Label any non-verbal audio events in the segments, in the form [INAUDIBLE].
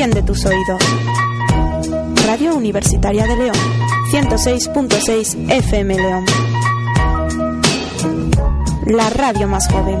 Enciende tus oídos. Radio Universitaria de León, 106.6 FM León. La radio más joven.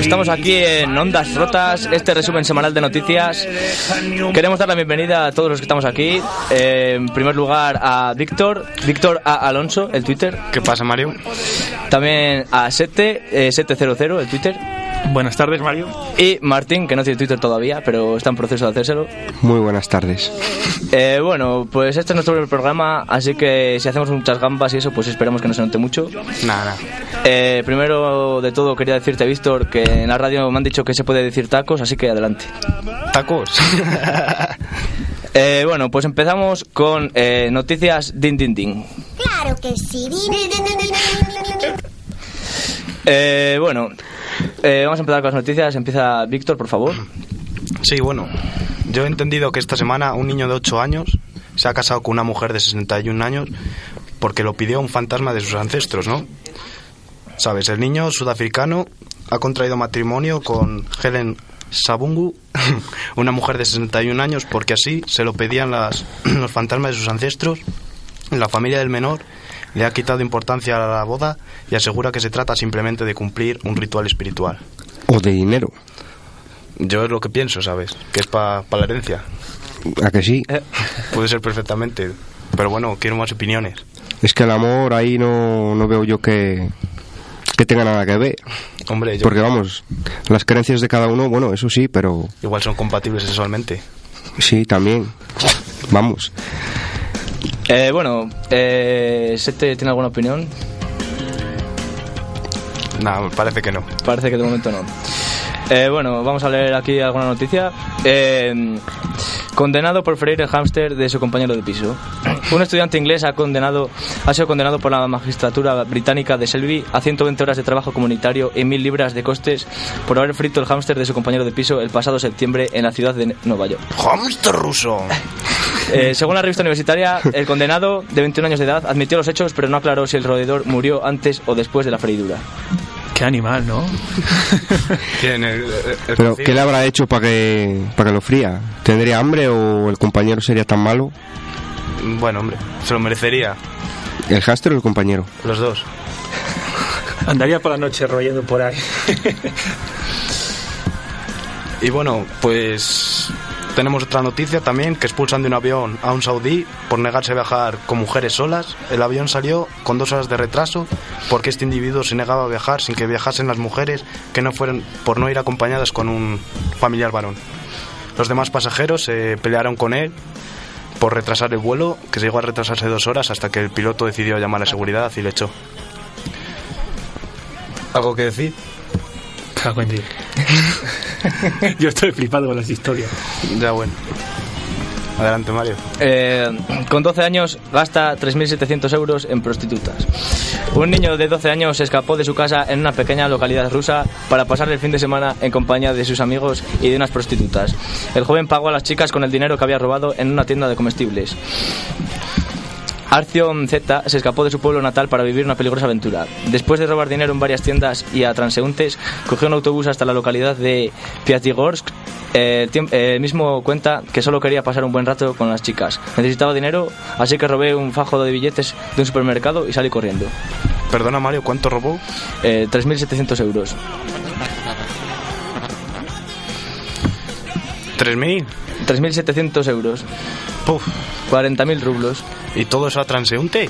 Estamos aquí en Ondas Rotas, este resumen semanal de noticias. Queremos dar la bienvenida a todos los que estamos aquí. Eh, en primer lugar a Víctor, Víctor A. Alonso, el Twitter. ¿Qué pasa, Mario? También a Sete, eh, 700, el Twitter. Buenas tardes, Mario. Y Martín, que no tiene Twitter todavía, pero está en proceso de hacérselo. Muy buenas tardes. Eh, bueno, pues este es nuestro primer programa, así que si hacemos muchas gambas y eso, pues esperamos que no se note mucho. Nada, Eh, primero de todo quería decirte, Víctor, que en la radio me han dicho que se puede decir tacos, así que adelante. ¿Tacos? [LAUGHS] Eh, bueno, pues empezamos con eh, noticias din din din. Claro que sí. Eh, bueno, eh, vamos a empezar con las noticias. Empieza Víctor, por favor. Sí, bueno. Yo he entendido que esta semana un niño de 8 años se ha casado con una mujer de 61 años porque lo pidió un fantasma de sus ancestros, ¿no? Sabes, el niño sudafricano ha contraído matrimonio con Helen Sabungu, [LAUGHS] una mujer de 61 años, porque así se lo pedían las, [CLEARS THROAT] los fantasmas de sus ancestros. La familia del menor le ha quitado importancia a la boda y asegura que se trata simplemente de cumplir un ritual espiritual. O de dinero. Yo es lo que pienso, ¿sabes? Que es para la herencia. ¿A que sí? Puede ser perfectamente. Pero bueno, quiero más opiniones. Es que el amor ahí no, no veo yo que, que tenga nada que ver. Hombre, yo Porque vamos, las creencias de cada uno, bueno, eso sí, pero igual son compatibles sexualmente. sí, también. Vamos. Eh, bueno, eh, ¿Sete tiene alguna opinión? Nada, parece que no. Parece que de momento no. Eh, bueno, vamos a leer aquí alguna noticia. Eh, condenado por freír el hámster de su compañero de piso. [COUGHS] Un estudiante inglés ha, condenado, ha sido condenado por la magistratura británica de Selby a 120 horas de trabajo comunitario y 1.000 libras de costes por haber frito el hámster de su compañero de piso el pasado septiembre en la ciudad de Nueva York. ¡Hámster ruso! [LAUGHS] Eh, según la revista universitaria, el condenado, de 21 años de edad, admitió los hechos, pero no aclaró si el roedor murió antes o después de la freidura. Qué animal, ¿no? [LAUGHS] ¿Quién? El, el- el Pero? ¿qué le habrá hecho para que, para que lo fría? ¿Tendría hambre o el compañero sería tan malo? Bueno, hombre, se lo merecería. ¿El hámster o el compañero? Los dos. Andaría por la noche royendo por ahí. [LAUGHS] Y bueno, pues tenemos otra noticia también, que expulsan de un avión a un saudí por negarse a viajar con mujeres solas. El avión salió con dos horas de retraso porque este individuo se negaba a viajar sin que viajasen las mujeres que no fueran por no ir acompañadas con un familiar varón. Los demás pasajeros se pelearon con él por retrasar el vuelo, que se llegó a retrasarse dos horas hasta que el piloto decidió llamar a seguridad y le echó. ¿Algo que decir? Cago en Dios. [LAUGHS] Yo estoy flipado con las historias. Ya bueno. Adelante, Mario. Eh, con 12 años gasta 3.700 euros en prostitutas. Un niño de 12 años se escapó de su casa en una pequeña localidad rusa para pasar el fin de semana en compañía de sus amigos y de unas prostitutas. El joven pagó a las chicas con el dinero que había robado en una tienda de comestibles. Arcion Z se escapó de su pueblo natal para vivir una peligrosa aventura. Después de robar dinero en varias tiendas y a transeúntes, cogió un autobús hasta la localidad de Piatigorsk. El eh, mismo cuenta que solo quería pasar un buen rato con las chicas. Necesitaba dinero, así que robé un fajo de billetes de un supermercado y salí corriendo. Perdona, Mario, ¿cuánto robó? Eh, 3.700 euros. ¿3.000? 3.700 euros. Puf. 40.000 rublos. ¿Y todo eso a transeúnte?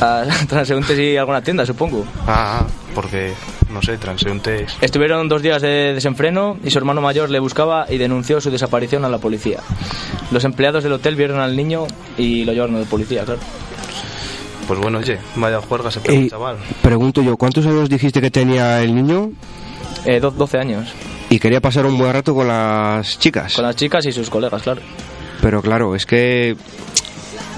A [LAUGHS] transeúntes y alguna tienda, supongo. Ah, porque, no sé, transeúnte... Estuvieron dos días de desenfreno y su hermano mayor le buscaba y denunció su desaparición a la policía. Los empleados del hotel vieron al niño y lo llevaron a la policía, claro. Pues bueno, oye, vaya juerga se pegó Eh, el chaval. pregunto yo, ¿cuántos años dijiste que tenía el niño? Eh, do- 12 años. Y quería pasar un buen rato con las chicas. Con las chicas y sus colegas, claro. Pero claro, es que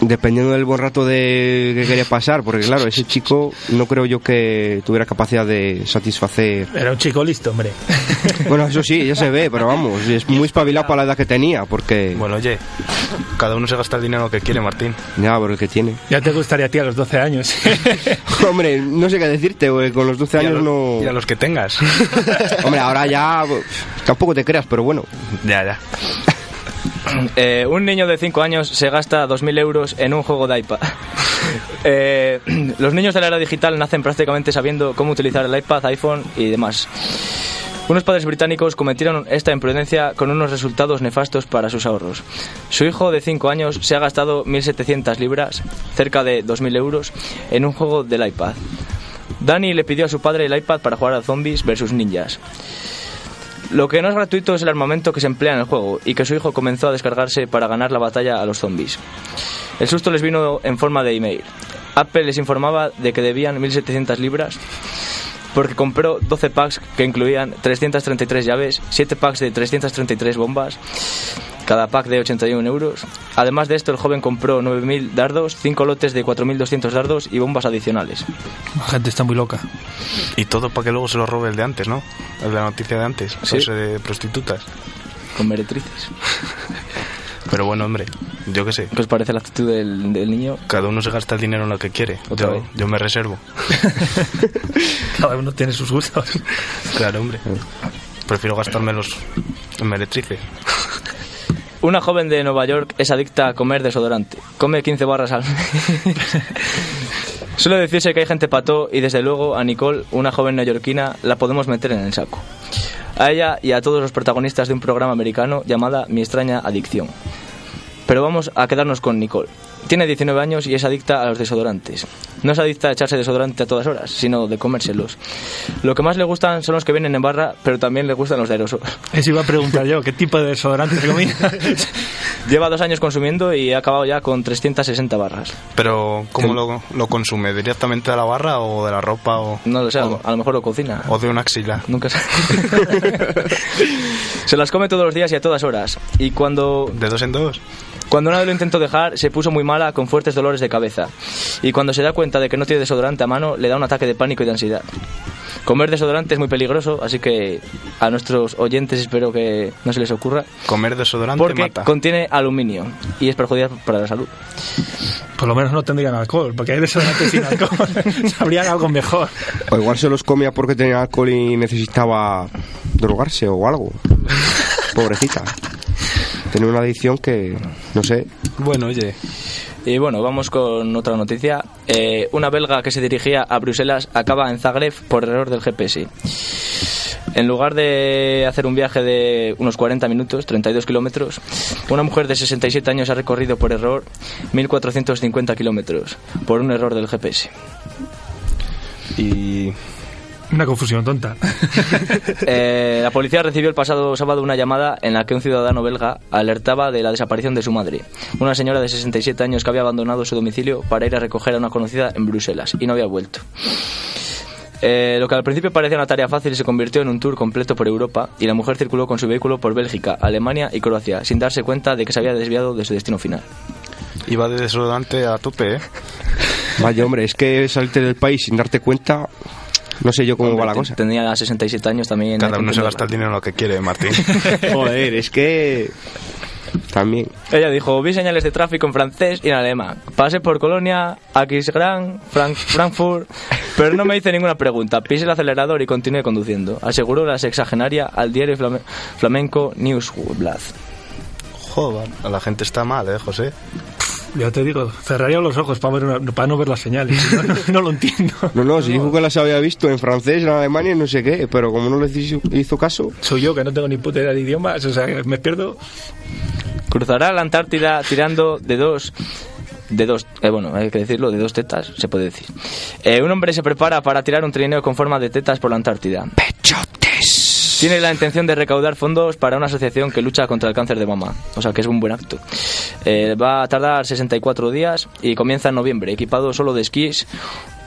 dependiendo del buen rato de que quería pasar, porque claro, ese chico no creo yo que tuviera capacidad de satisfacer. Era un chico listo, hombre. [LAUGHS] Bueno, eso sí, ya se ve, pero vamos, es muy espabilado para la edad que tenía, porque Bueno, oye, cada uno se gasta el dinero que quiere, Martín. ya, por el que tiene. Ya te gustaría a ti a los 12 años. [LAUGHS] Hombre, no sé qué decirte, güey, con los 12 Y a, años los, no. y a los que tengas. [LAUGHS] Hombre, ahora ya tampoco te creas, pero bueno. ya, ya. [CLEARS THROAT] Eh, un niño de 5 años se gasta 2.000 euros en un juego de iPad. [LAUGHS] Eh, [CLEARS THROAT] los niños de la era digital nacen prácticamente sabiendo cómo utilizar el iPad, iPhone y demás. Unos padres británicos cometieron esta imprudencia con unos resultados nefastos para sus ahorros. Su hijo de 5 años se ha gastado 1.700 libras, cerca de 2.000 euros, en un juego del iPad. Danny le pidió a su padre el iPad para jugar a zombies versus ninjas. Lo que no es gratuito es el armamento que se emplea en el juego y que su hijo comenzó a descargarse para ganar la batalla a los zombies. El susto les vino en forma de email. Apple les informaba de que debían 1.700 libras porque compró 12 packs que incluían 333 llaves, 7 packs de 333 bombas, cada pack de 81 euros. Además de esto, el joven compró 9.000 dardos, 5 lotes de 4.200 dardos y bombas adicionales. La gente está muy loca. Y todo para que luego se lo robe el de antes, ¿no? El de la noticia de antes, Sí. ese de prostitutas. Con meretrices. [LAUGHS] Pero bueno, hombre, yo qué sé. ¿Qué os parece la actitud del, del niño? Cada uno se gasta el dinero en lo que quiere. Yo, yo me reservo. [LAUGHS] Cada uno tiene sus gustos. Claro, hombre. Prefiero gastármelos en meretrices. Una joven de Nueva York es adicta a comer desodorante. Come 15 barras al mes. [LAUGHS] Suele decirse que hay gente pató y desde luego a Nicole, una joven neoyorquina, la podemos meter en el saco. A ella y a todos los protagonistas de un programa americano llamada Mi extraña adicción. Pero vamos a quedarnos con Nicole. Tiene 19 años y es adicta a los desodorantes. No es adicta a echarse desodorante a todas horas, sino de comérselos. Lo que más le gustan son los que vienen en barra, pero también le gustan los de aerosol. [LAUGHS] Eso iba a preguntar yo, ¿qué tipo de desodorante se comía? [LAUGHS] Lleva dos años consumiendo y ha acabado ya con 360 barras. Pero, ¿cómo lo, lo consume? ¿Directamente de la barra o de la ropa? O, No lo sé, a o- lo- a lo mejor lo cocina. o de una axila. Nunca se... [LAUGHS] se las come todos los días y a todas horas. Y cuando ¿De dos en dos? Cuando una vez lo intentó dejar, se puso muy mala con fuertes dolores de cabeza. Y cuando se da cuenta de que no tiene desodorante a mano, le da un ataque de pánico y de ansiedad. Comer desodorante es muy peligroso, así que a nuestros oyentes espero que no se les ocurra. Comer desodorante Porque mata. contiene aluminio y es perjudicial para la salud. Por lo menos no tendrían alcohol, porque hay desodorantes sin alcohol. [LAUGHS] Sabrían algo mejor. O igual se los comía porque tenía alcohol y necesitaba drogarse o algo. [LAUGHS] Pobrecita. Tenía una adicción que, no sé. Bueno, oye, Y bueno, vamos con otra noticia. Eh, una belga que se dirigía a Bruselas acaba en Zagreb por error del GPS. En lugar de hacer un viaje de unos 40 minutos, 32 kilómetros, una mujer de 67 años ha recorrido por error 1.450 kilómetros por un error del GPS. y Una confusión tonta. [LAUGHS] Eh, la policía recibió el pasado sábado una llamada en la que un ciudadano belga alertaba de la desaparición de su madre, una señora de 67 años que había abandonado su domicilio para ir a recoger a una conocida en Bruselas y no había vuelto. Eh, lo que al principio parecía una tarea fácil se convirtió en un tour completo por Europa y la mujer circuló con su vehículo por Bélgica, Alemania y Croacia sin darse cuenta de que se había desviado de su destino final. iba de desodorante a tope, ¿eh? Vaya, hombre, es que salirte del país sin darte cuenta, no sé yo cómo va la cosa. Tenía 67 años también. Cada que uno se gasta el dinero en lo que quiere, Martín. [LAUGHS] Joder, es que. También. Ella dijo, vi señales de tráfico en francés y en alemán. Pasé por Colonia, Aquisgrán, Frank- Frankfurt, pero no me hice ninguna pregunta. Pise el acelerador y continué conduciendo. Aseguró la sexagenaria al diario flame- flamenco Newsblad. Joder, la gente está mal, ¿eh, José? Ya te digo, cerraría los ojos para, ver una- para no ver las señales. No, no- no lo entiendo. [LAUGHS] No, no, si dijo que las había visto en francés, en Alemania y no sé qué, pero como no les hizo, hizo caso, Soy yo que no tengo ni puta idea de idiomas, o sea, que me pierdo. Cruzará la Antártida tirando de dos... De dos, eh, bueno, hay que decirlo, de dos tetas, se puede decir. Eh, un hombre se prepara para tirar un trineo con forma de tetas por la Antártida. ¡Pechotes! Tiene la intención de recaudar fondos para una asociación que lucha contra el cáncer de mama. O sea que es un buen acto. Eh, va a tardar 64 días y comienza en noviembre, equipado solo de esquís,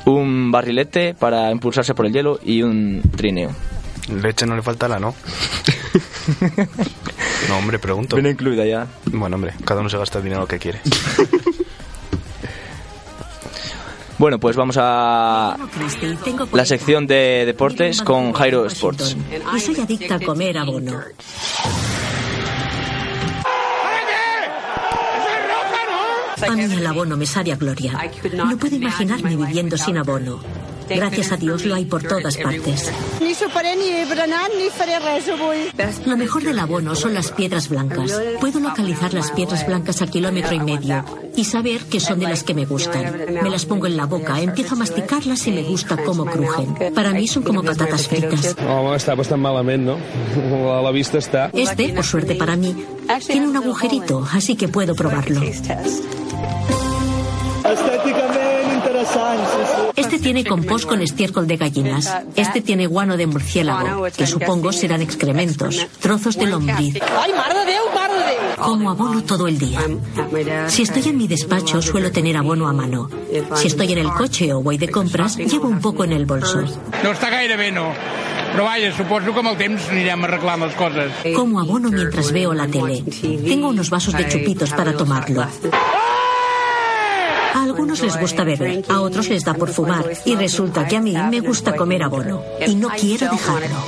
un barrilete para impulsarse por el hielo y un trineo. Leche no le faltará, ¿no? [LAUGHS] No, hombre, pregunto. Viene incluida ya. Bueno, hombre, cada uno se gasta el dinero que quiere. [LAUGHS] Bueno, pues vamos a la sección de deportes con Jairo Sports. Y soy adicta a comer abono. A mí el abono me sabe a gloria. No puedo imaginarme viviendo sin abono. Gracias a Dios lo hay por todas partes. Ni soparé, ni berenant, ni faré res avui. Lo mejor del abono son las piedras blancas. Puedo localizar las piedras blancas a kilómetro y medio y saber que son de las que me gustan. Me las pongo en la boca, empiezo a masticarlas y me gusta cómo crujen. Para mí son como patatas fritas. Home, està bastant malament, no? La, la vista està... Este, por suerte para mí, tiene un agujerito, así que puedo probarlo. Sí, sí. Este tiene compost con estiércol de gallinas. Este tiene guano de murciélago, que supongo serán excrementos, trozos de lombriz. Como abono todo el día. Si estoy en mi despacho, suelo tener abono a mano. Si estoy en el coche o voy de compras, llevo un poco en el bolso. No està gaire bé, no. Però vaja, suposo que amb el temps anirem arreglant les coses. Como abono mientras veo la tele. Tengo unos vasos de chupitos para tomarlo. A algunos les gusta beber, a otros les da por fumar. Y resulta que a mí me gusta comer abono. Y no quiero dejarlo.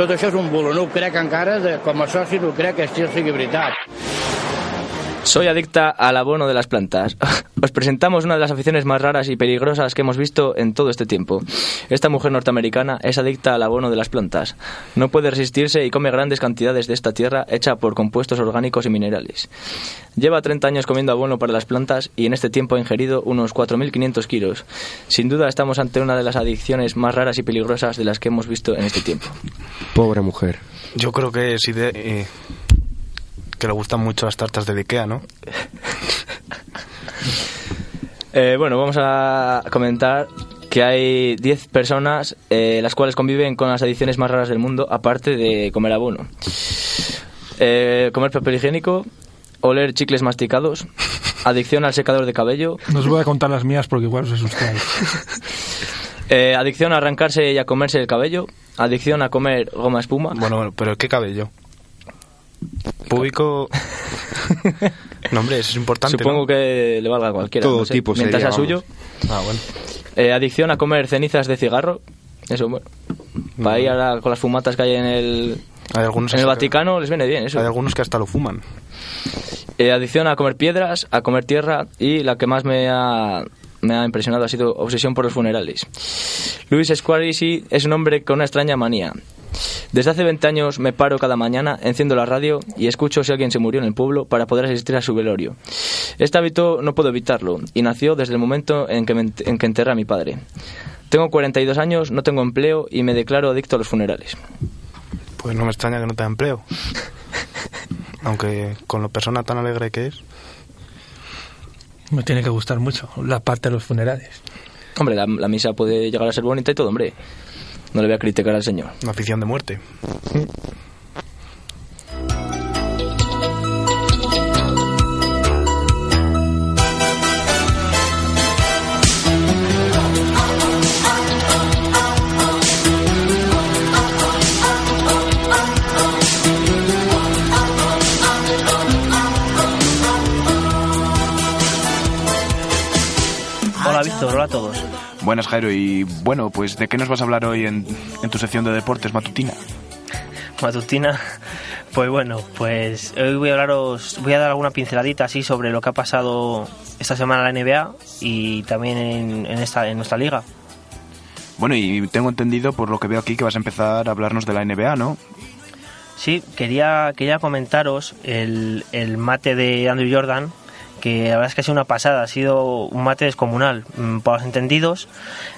Tot això és un bulo, no ho crec encara, de, com a soci no ho crec que això sigui veritat. Soy adicta al abono de las plantas. [LAUGHS] Os presentamos una de las aficiones más raras y peligrosas que hemos visto en todo este tiempo. Esta mujer norteamericana es adicta al abono de las plantas. No puede resistirse y come grandes cantidades de esta tierra hecha por compuestos orgánicos y minerales. Lleva 30 años comiendo abono para las plantas y en este tiempo ha ingerido unos 4.500 kilos. Sin duda estamos ante una de las adicciones más raras y peligrosas de las que hemos visto en este tiempo. Pobre mujer. Yo creo que sí de... eh, que le gustan mucho las tartas de Ikea, ¿no? [LAUGHS] Eh, bueno, vamos a comentar que hay 10 personas eh, las cuales conviven con las adicciones más raras del mundo, aparte de comer abono. Eh, comer papel higiénico, oler chicles masticados, adicción al secador de cabello, No os voy a contar las mías porque igual os asustáis. [LAUGHS] eh, adicción a arrancarse y a comerse el cabello, adicción a comer goma espuma. Bueno, bueno, pero ¿qué cabello? Público... [LAUGHS] no, hombre, eso es importante, Supongo ¿no? que le valga a cualquiera. Todo no sé, tipo Mientras sería, sea suyo. Ah, bueno. Eh, adicción a comer cenizas de cigarro. Eso, bueno. Para ir ahora con las fumatas que hay en el, Hay algunos en el Vaticano les viene bien eso. Hay algunos que hasta lo fuman. Eh, adicción a comer piedras, a comer tierra y la que más me ha, me ha impresionado ha sido obsesión por los funerales. Luis Squarisi es un hombre con una extraña manía. Desde hace 20 años me paro cada mañana, enciendo la radio y escucho si alguien se murió en el pueblo para poder asistir a su velorio. Este hábito no puedo evitarlo y nació desde el momento en que, me en que enterré a mi padre. Tengo 42 años, no tengo empleo y me declaro adicto a los funerales. Pues no me extraña que no tenga empleo. [LAUGHS] Aunque con la persona tan alegre que es. Me tiene que gustar mucho la parte de los funerales. Hombre, la, la misa puede llegar a ser bonita y todo, hombre. No le voy a criticar al señor. Una afición de muerte. Buenas Jairo y bueno, pues ¿de qué nos vas a hablar hoy en, en tu sección de deportes matutina? Matutina. Pues bueno, pues hoy voy a hablaros, voy a dar alguna pinceladita así sobre lo que ha pasado esta semana en la NBA y también en, en esta en nuestra liga. Bueno, y tengo entendido por lo que veo aquí que vas a empezar a hablarnos de la NBA, ¿no? Sí, quería, quería comentaros el, el mate de Andrew Jordan, que la verdad es que ha sido una pasada, ha sido un mate descomunal. Mm, Para los entendidos,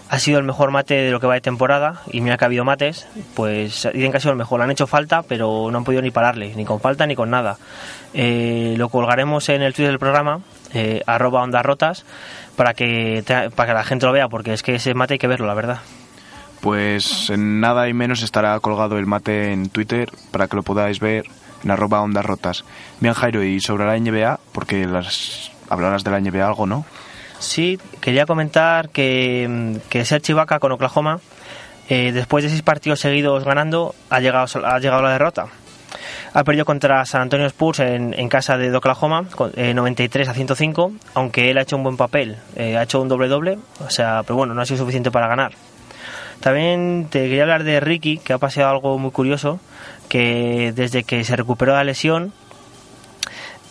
ha sido el mejor mate de lo que va de temporada, y mira que ha habido mates, pues dicen que ha sido el mejor. Han hecho falta, pero no han podido ni pararle, ni con falta ni con nada. Eh, lo colgaremos en el Twitter del programa, eh, arroba ondas rotas, para que, para que la gente lo vea, porque es que ese mate hay que verlo, la verdad. Pues en nada y menos estará colgado el mate en Twitter para que lo podáis ver en arroba ondas rotas. Bien Jairo, y sobre la NBA, porque las hablarás de la NBA algo, ¿no? Sí, quería comentar que, mm, que Serge con Oklahoma, eh, después de seis partidos seguidos ganando, ha llegado, ha llegado la derrota. Ha perdido contra San Antonio Spurs en, casa de Oklahoma, eh, 93 a 105, aunque él ha hecho un buen papel, eh, ha hecho un doble-doble, o sea, pero bueno, no ha sido suficiente para ganar. También te quería hablar de Ricky, que ha pasado algo muy curioso, que desde que se recuperó de la lesión,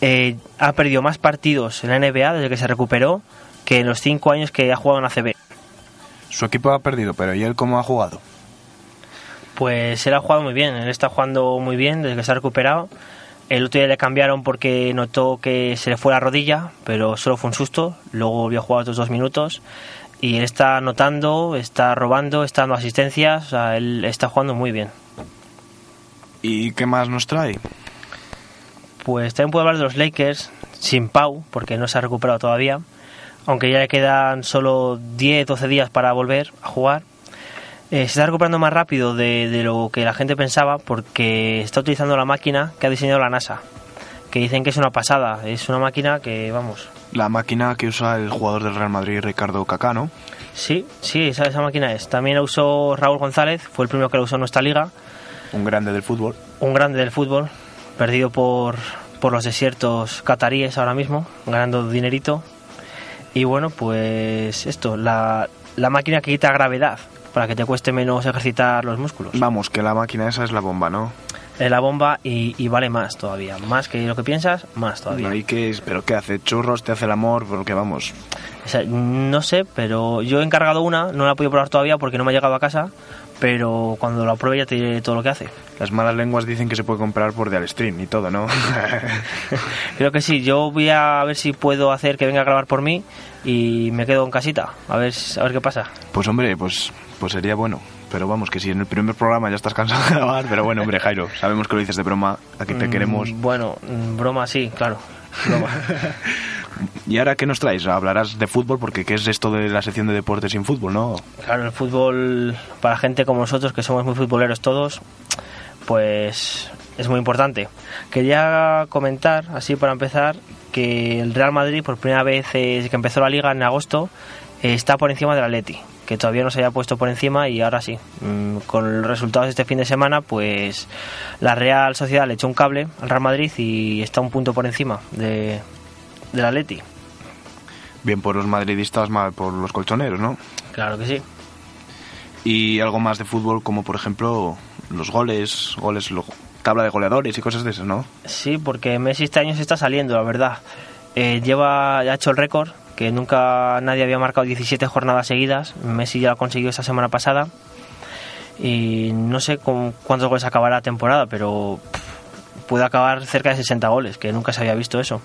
eh, ha perdido más partidos en la NBA desde que se recuperó que en los cinco años que ha jugado en ACB. Su equipo ha perdido, pero ¿y él cómo ha jugado? Pues él ha jugado muy bien, él está jugando muy bien desde que se ha recuperado. El otro día le cambiaron porque notó que se le fue la rodilla, pero solo fue un susto. Luego volvió a jugar otros dos minutos. Y él está anotando, está robando, está dando asistencias. O sea, él está jugando muy bien. ¿Y qué más nos trae? Pues también puedo hablar de los Lakers sin Pau, porque no se ha recuperado todavía. Aunque ya le quedan solo 10-12 días para volver a jugar. Eh, se está recuperando más rápido de, de lo que la gente pensaba porque está utilizando la máquina que ha diseñado la NASA. Que dicen que es una pasada. Es una máquina que, vamos. La máquina que usa el jugador del Real Madrid, Ricardo Cacá, ¿no? Sí, sí, esa, esa máquina es. También la usó Raúl González, fue el primero que la usó en nuestra liga. Un grande del fútbol. un grande del fútbol, perdido por, por los desiertos cataríes ahora mismo, ganando dinerito. Y bueno, pues esto, la, la máquina que quita gravedad, para que te cueste menos ejercitar los músculos. Vamos, que la máquina esa es la bomba, ¿no? Es la bomba y, y vale más todavía, más que lo que piensas, más todavía. No, ¿y qué es? ¿Pero qué hace? ¿Churros? ¿Te hace el amor? Porque vamos... O sea, no sé, pero yo he encargado una, no la he podido probar todavía porque no me ha llegado a casa, pero cuando la pruebe ya te diré todo lo que hace. Las malas lenguas dicen que se puede comprar por Stream y todo, ¿no? [LAUGHS] Creo que sí, yo voy a ver si puedo hacer que venga a grabar por mí y me quedo en casita, a ver, a ver qué pasa. Pues hombre, pues, pues sería bueno. Pero vamos, que si en el primer programa ya estás cansado de [LAUGHS] grabar, pero bueno, hombre, Jairo, sabemos que lo dices de broma, aquí te Mm, queremos. Bueno, mm, broma sí, claro, broma. [LAUGHS] ¿Y ahora qué nos traes? Hablarás de fútbol, porque ¿qué es esto de la sección de deportes sin fútbol, no? claro, el fútbol para gente como nosotros, que somos muy futboleros todos, pues es muy importante. Quería comentar, así para empezar, que el Real Madrid, por primera vez eh, desde que empezó la liga en agosto, eh, está por encima del Atleti, que todavía no se había puesto por encima y ahora sí. Mm, con los resultados de este fin de semana, pues la Real Sociedad le echó un cable al Real Madrid y está un punto por encima de, del Atleti. Bien por los madridistas, mal por los colchoneros, ¿no? Claro que sí. Y algo más de fútbol, como por ejemplo los goles, goles, lo- tabla de goleadores y cosas de esas, ¿no? Sí, porque Messi este año se está saliendo, la verdad. Eh, lleva, ya ha hecho el récord, que nunca nadie había marcado 17 jornadas seguidas. Messi ya lo consiguió esta semana pasada. Y no sé con cuántos goles acabará la temporada, pero puede acabar cerca de 60 goles, que nunca se había visto eso.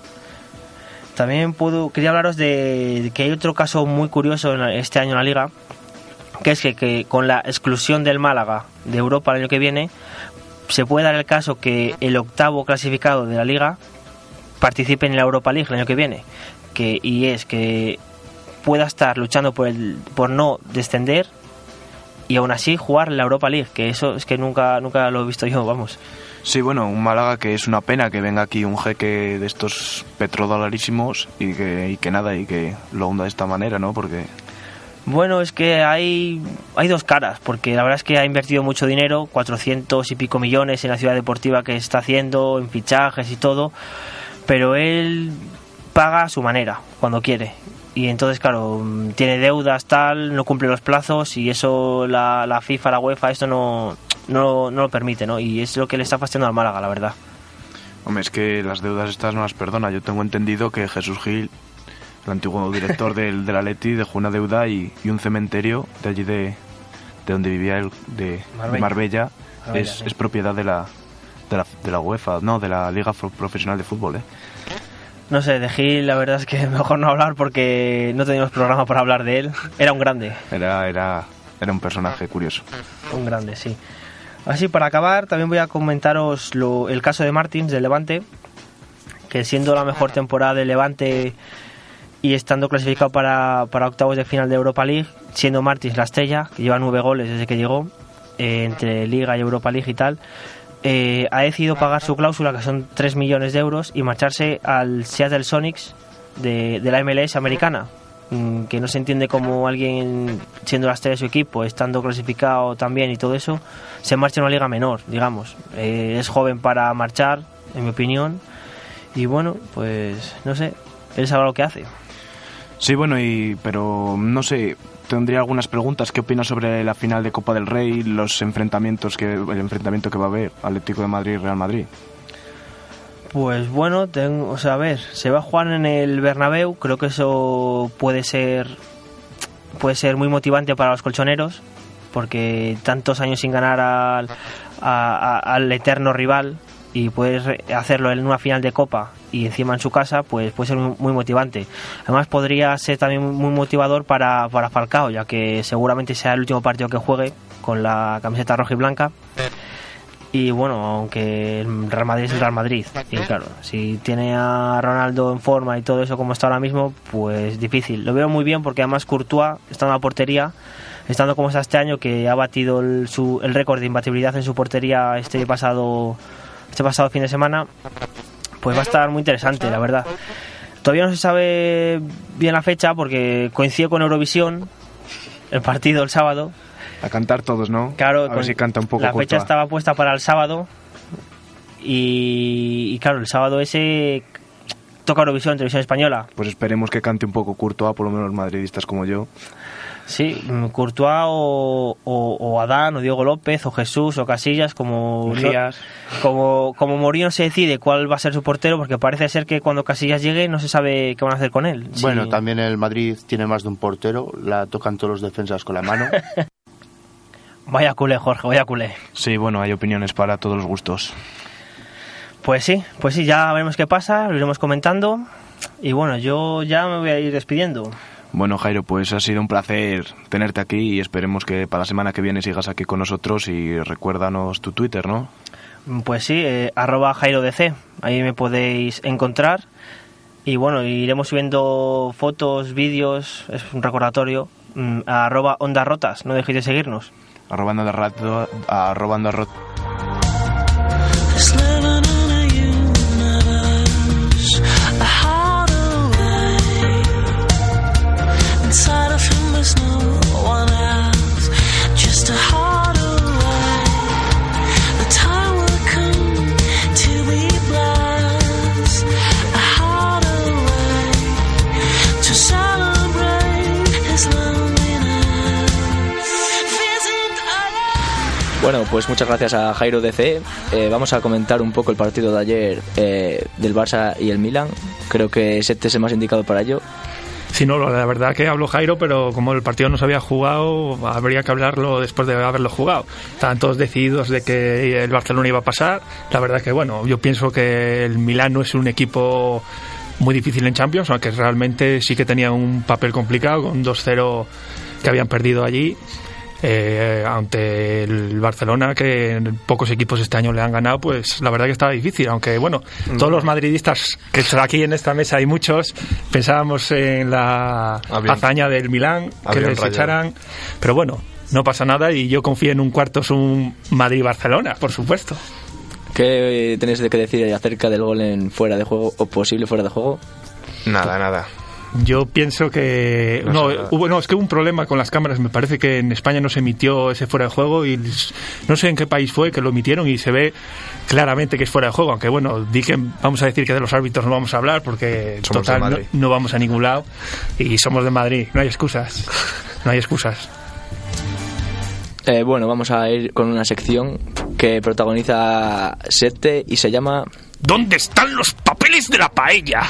También puedo, quería hablaros de, que hay otro caso muy curioso este año en la liga, que es que con la exclusión del Málaga de Europa el año que viene, se puede dar el caso que el octavo clasificado de la liga participe en la Europa League el año que viene. Que, y es que pueda estar luchando por, el, por no descender y aún así jugar la Europa League, que eso es que nunca, nunca lo he visto yo, vamos. Sí, bueno, un Málaga que es una pena que venga aquí un jeque de estos petrodolarísimos y que, y que nada, y que lo hunda de esta manera, ¿no? Porque Bueno, es que hay, hay dos caras, porque la verdad es que ha invertido mucho dinero, 400 y pico millones en la ciudad deportiva que está haciendo, en fichajes y todo, pero él paga a su manera, cuando quiere. Y entonces, claro, mm, tiene deudas, tal, no cumple los plazos y eso la, la FIFA, la UEFA, esto no, no, no lo permite, ¿no? Y es lo que le está fastidiando al Málaga, la verdad. Hombre, es que las deudas estas no las perdona. Yo tengo entendido que Jesús Gil, el antiguo director del, del Atleti, dejó una deuda y, y un cementerio de allí de, de donde vivía él, de de Marbella. Marbella, Marbella, es, sí. es propiedad de la, de la, de la UEFA, no, de la Liga Profesional de Fútbol, ¿eh? No sé, de Gil la verdad es que [LAUGHS] mejor no hablar porque no teníamos programa para hablar de él. Era un grande. Era, era, era un personaje curioso. Un grande, sí. Así, para acabar, también voy a comentaros lo- el caso de Martins, del Levante, que siendo la mejor temporada del Levante y estando clasificado para, para octavos de final de Europa League, siendo Martins la estrella, que lleva nueve goles desde que llegó, eh, entre Liga y Europa League y tal, eh, ha decidido pagar su cláusula, que son 3 millones de euros, y marcharse al Seattle Sonics de, la MLS americana, mm, que no se entiende cómo alguien, siendo la estrella de su equipo, estando clasificado también y todo eso, se marcha a una liga menor, digamos. Eh, es joven para marchar, en mi opinión, y bueno, pues no sé, él sabrá lo que hace. Sí, bueno, y pero no sé, tendría algunas preguntas. ¿Qué opinas sobre la final de Copa del Rey, los enfrentamientos que el enfrentamiento que va a haber Atlético de Madrid y Real Madrid? Pues bueno, tengo, o sea, a ver, se va a jugar en el Bernabéu, creo que eso puede ser puede ser muy motivante para los colchoneros, porque tantos años sin ganar al, a- al eterno rival y re- hacerlo en una final de copa y encima en su casa, pues puede ser muy motivante. Además podría ser también muy motivador para, para Falcao, ya que seguramente sea el último partido que juegue con la camiseta roja y blanca. Y bueno, aunque el Real Madrid es el Real Madrid. Y claro, si tiene a Ronaldo en forma y todo eso como está ahora mismo, pues difícil. Lo veo muy bien porque además Courtois está en la portería, estando como está este año, que ha batido el, su- el récord de imbatibilidad en su portería este pasado, este pasado fin de semana, pues va a estar muy interesante, la verdad. Todavía no se sabe bien la fecha porque coincide con Eurovisión, el partido el sábado, A cantar todos, ¿no? Claro, a ver si canta un poco la fecha estaba puesta para el sábado y, y claro, el sábado ese toca Eurovisión, televisión española. Pues esperemos que cante un poco Courtois, por lo menos los madridistas como yo. Sí, mm, Courtois o, o, o Adán o Diego López o Jesús o Casillas como Mejías. como como Mourinho se decide cuál va a ser su portero porque parece ser que cuando Casillas llegue no se sabe qué van a hacer con él. Sí. Bueno, también el Madrid tiene más de un portero, la tocan todos los defensas con la mano. [LAUGHS] Vaya culé, Jorge, vaya culé. Sí, bueno, hay opiniones para todos los gustos. Pues sí, pues sí, ya veremos qué pasa, lo iremos comentando y bueno, yo ya me voy a ir despidiendo. Bueno, Jairo, pues ha sido un placer tenerte aquí y esperemos que para la semana que viene sigas aquí con nosotros y recuérdanos tu Twitter, ¿no? Pues sí, eh, arroba JairoDC, ahí me podéis encontrar. Y bueno, iremos subiendo fotos, vídeos, es un recordatorio, mm, a arroba ondas rotas, no dejéis de seguirnos. Arrobando de rato, Bueno, pues muchas gracias a Jairo DC. Eh, vamos a comentar un poco el partido de ayer eh, del Barça y el Milan. Creo que Sete es el más indicado para ello. Sí, no, la verdad que habló Jairo, pero como el partido no se había jugado, habría que hablarlo después de haberlo jugado. Estaban todos decididos de que el Barcelona iba a pasar. La verdad que, bueno, yo pienso que el Milán no es un equipo muy difícil en Champions, aunque realmente sí que tenía un papel complicado con 2-0 que habían perdido allí. Eh, ante el Barcelona, que pocos equipos este año le han ganado, pues la verdad que estaba difícil. Aunque bueno, todos los madridistas que están aquí en esta mesa hay muchos, pensábamos en la hazaña del Milán, que les rayado. echaran. Pero bueno, no pasa nada y yo confío en un cuarto es un Madrid-Barcelona, por supuesto. ¿Qué tenéis de que decir acerca del gol en fuera de juego o posible fuera de juego? Nada, nada. Yo pienso que No hubo, no, es que hubo un problema con las cámaras. Me parece que en España no se emitió ese fuera de juego y no sé en qué país fue que lo emitieron y se ve claramente que es fuera de juego. Aunque bueno, di que vamos a decir que de los árbitros no vamos a hablar porque Somos total no, Madrid. no vamos a ningún lado y somos de Madrid. No hay excusas. No hay excusas. Eh, bueno, vamos a ir con una sección que protagoniza Sete y se llama ¿Dónde están los papeles de la paella?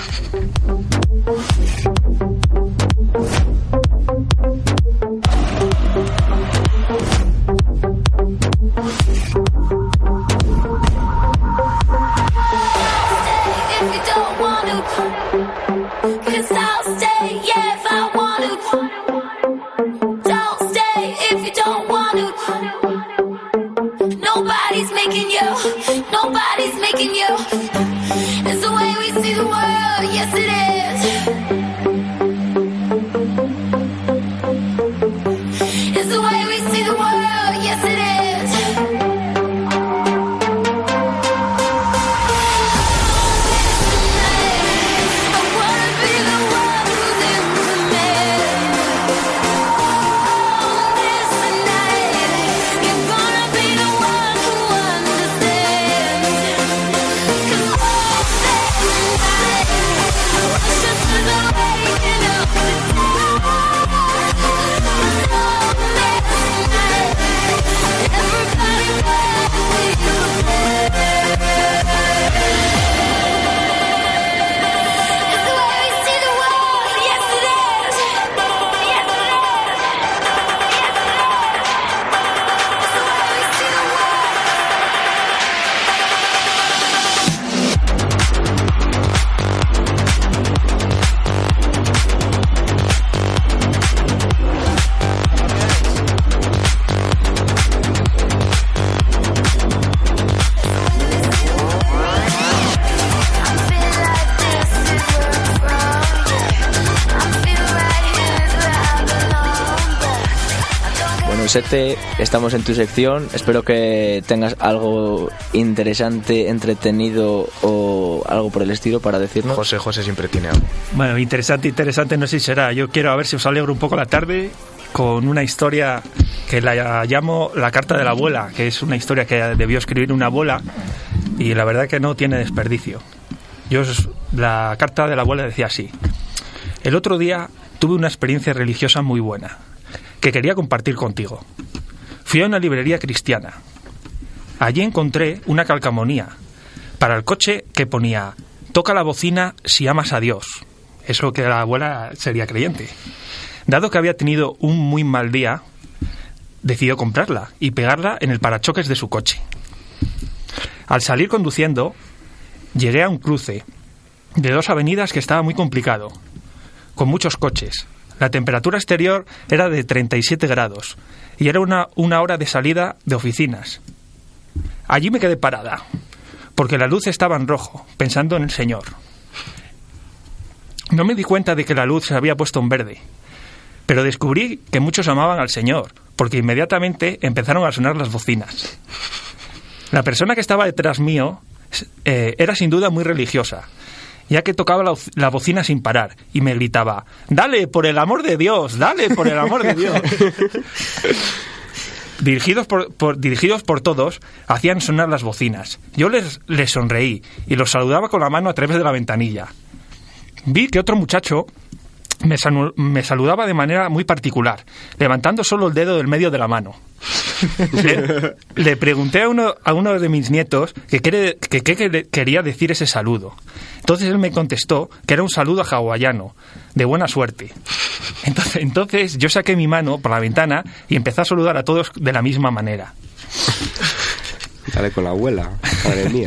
Bueno, Sete, estamos en tu sección. Espero que tengas algo interesante, entretenido o algo por el estilo para decirnos. José, José siempre tiene algo. Bueno, interesante, interesante, no sé si será. Yo quiero a ver si os alegro un poco la tarde con una historia que la llamo La carta de la abuela, que es una historia que debió escribir una abuela y la verdad que no tiene desperdicio. Yo la carta de la abuela decía así: El otro día tuve una experiencia religiosa muy buena que quería compartir contigo. Fui a una librería cristiana. Allí encontré una calcamonía para el coche que ponía toca la bocina si amas a Dios. Eso que la abuela sería creyente. Dado que había tenido un muy mal día, decidió comprarla y pegarla en el parachoques de su coche. Al salir conduciendo, llegué a un cruce de dos avenidas que estaba muy complicado, con muchos coches. La temperatura exterior era de 37 grados y era una, una hora de salida de oficinas. Allí me quedé parada, porque la luz estaba en rojo, pensando en el Señor. No me di cuenta de que la luz se había puesto en verde, pero descubrí que muchos amaban al Señor, porque inmediatamente empezaron a sonar las bocinas. La persona que estaba detrás mío eh, era sin duda muy religiosa, ya que tocaba la, la bocina sin parar y me gritaba, dale, por el amor de Dios, dale, por el amor de Dios. [LAUGHS] Dirigidos por, por- dirigidos por todos, hacían sonar las bocinas. Yo les, les sonreí y los saludaba con la mano a través de la ventanilla. Vi que otro muchacho me, saludaba de manera muy particular, levantando solo el dedo del medio de la mano. le, le pregunté a uno, a uno de mis nietos que qué que, quer- quería decir ese saludo. Entonces él me contestó que era un saludo hawaiano, de buena suerte. Entonces, entonces yo saqué mi mano por la ventana y empecé a saludar a todos de la misma manera. Dale con la abuela, madre mía.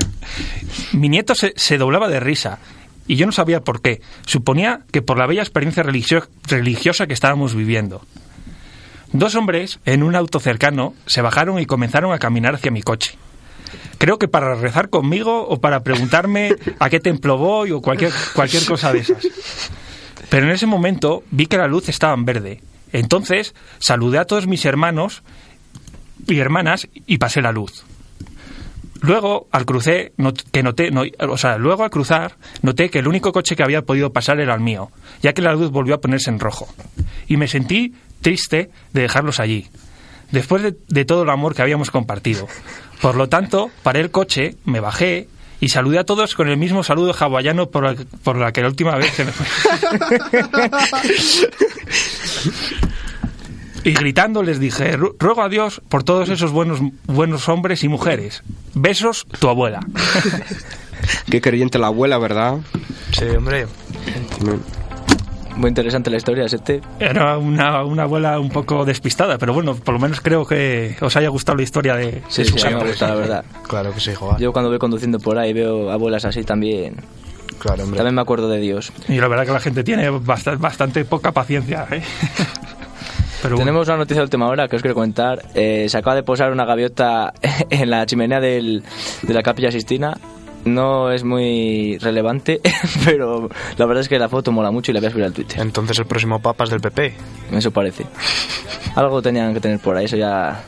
Mi nieto se, se doblaba de risa y yo no sabía por qué. Suponía que por la bella experiencia religio- religiosa que estábamos viviendo. Dos hombres en un auto cercano se bajaron y comenzaron a caminar hacia mi coche. Creo que para rezar conmigo o para preguntarme a qué templo voy o cualquier, cualquier cosa de esas. Pero en ese momento vi que la luz estaba en verde. Entonces saludé a todos mis hermanos y hermanas y pasé la luz. Luego, al crucé, que noté, no- o sea, luego al cruzar, noté que el único coche que había podido pasar era el mío, ya que la luz volvió a ponerse en rojo. Y me sentí triste de dejarlos allí, después de, todo el amor que habíamos compartido. Por lo tanto, paré el coche, me bajé y saludé a todos con el mismo saludo hawaiano por la, por la que la última vez. [LAUGHS] Y gritando les dije, "Ru- ruego a Dios por todos esos buenos, buenos hombres y mujeres. Besos, tu abuela. [LAUGHS] Qué creyente la abuela, ¿verdad? Sí, hombre. Muy interesante la historia, este. Era una, una abuela un poco despistada, pero bueno, por lo menos creo que os haya gustado la historia de, Sí, de sí, me gusta, la verdad. Claro que sí, joder. Yo cuando voy conduciendo por ahí veo abuelas así también. Claro, hombre. También me acuerdo de Dios. Y la verdad que la gente tiene bastante, bastante poca paciencia. ¿eh? [LAUGHS] Pero bueno. Tenemos una noticia de última hora que os quiero comentar. Eh, se acaba de posar una gaviota [LAUGHS] en la chimenea del- de la Capilla Sistina. No es muy relevante, [LAUGHS] pero la verdad es que la foto mola mucho y la voy a subir al Twitter. Entonces el próximo papa es del PP. Eso parece. Algo tenían que tener por ahí, eso ya...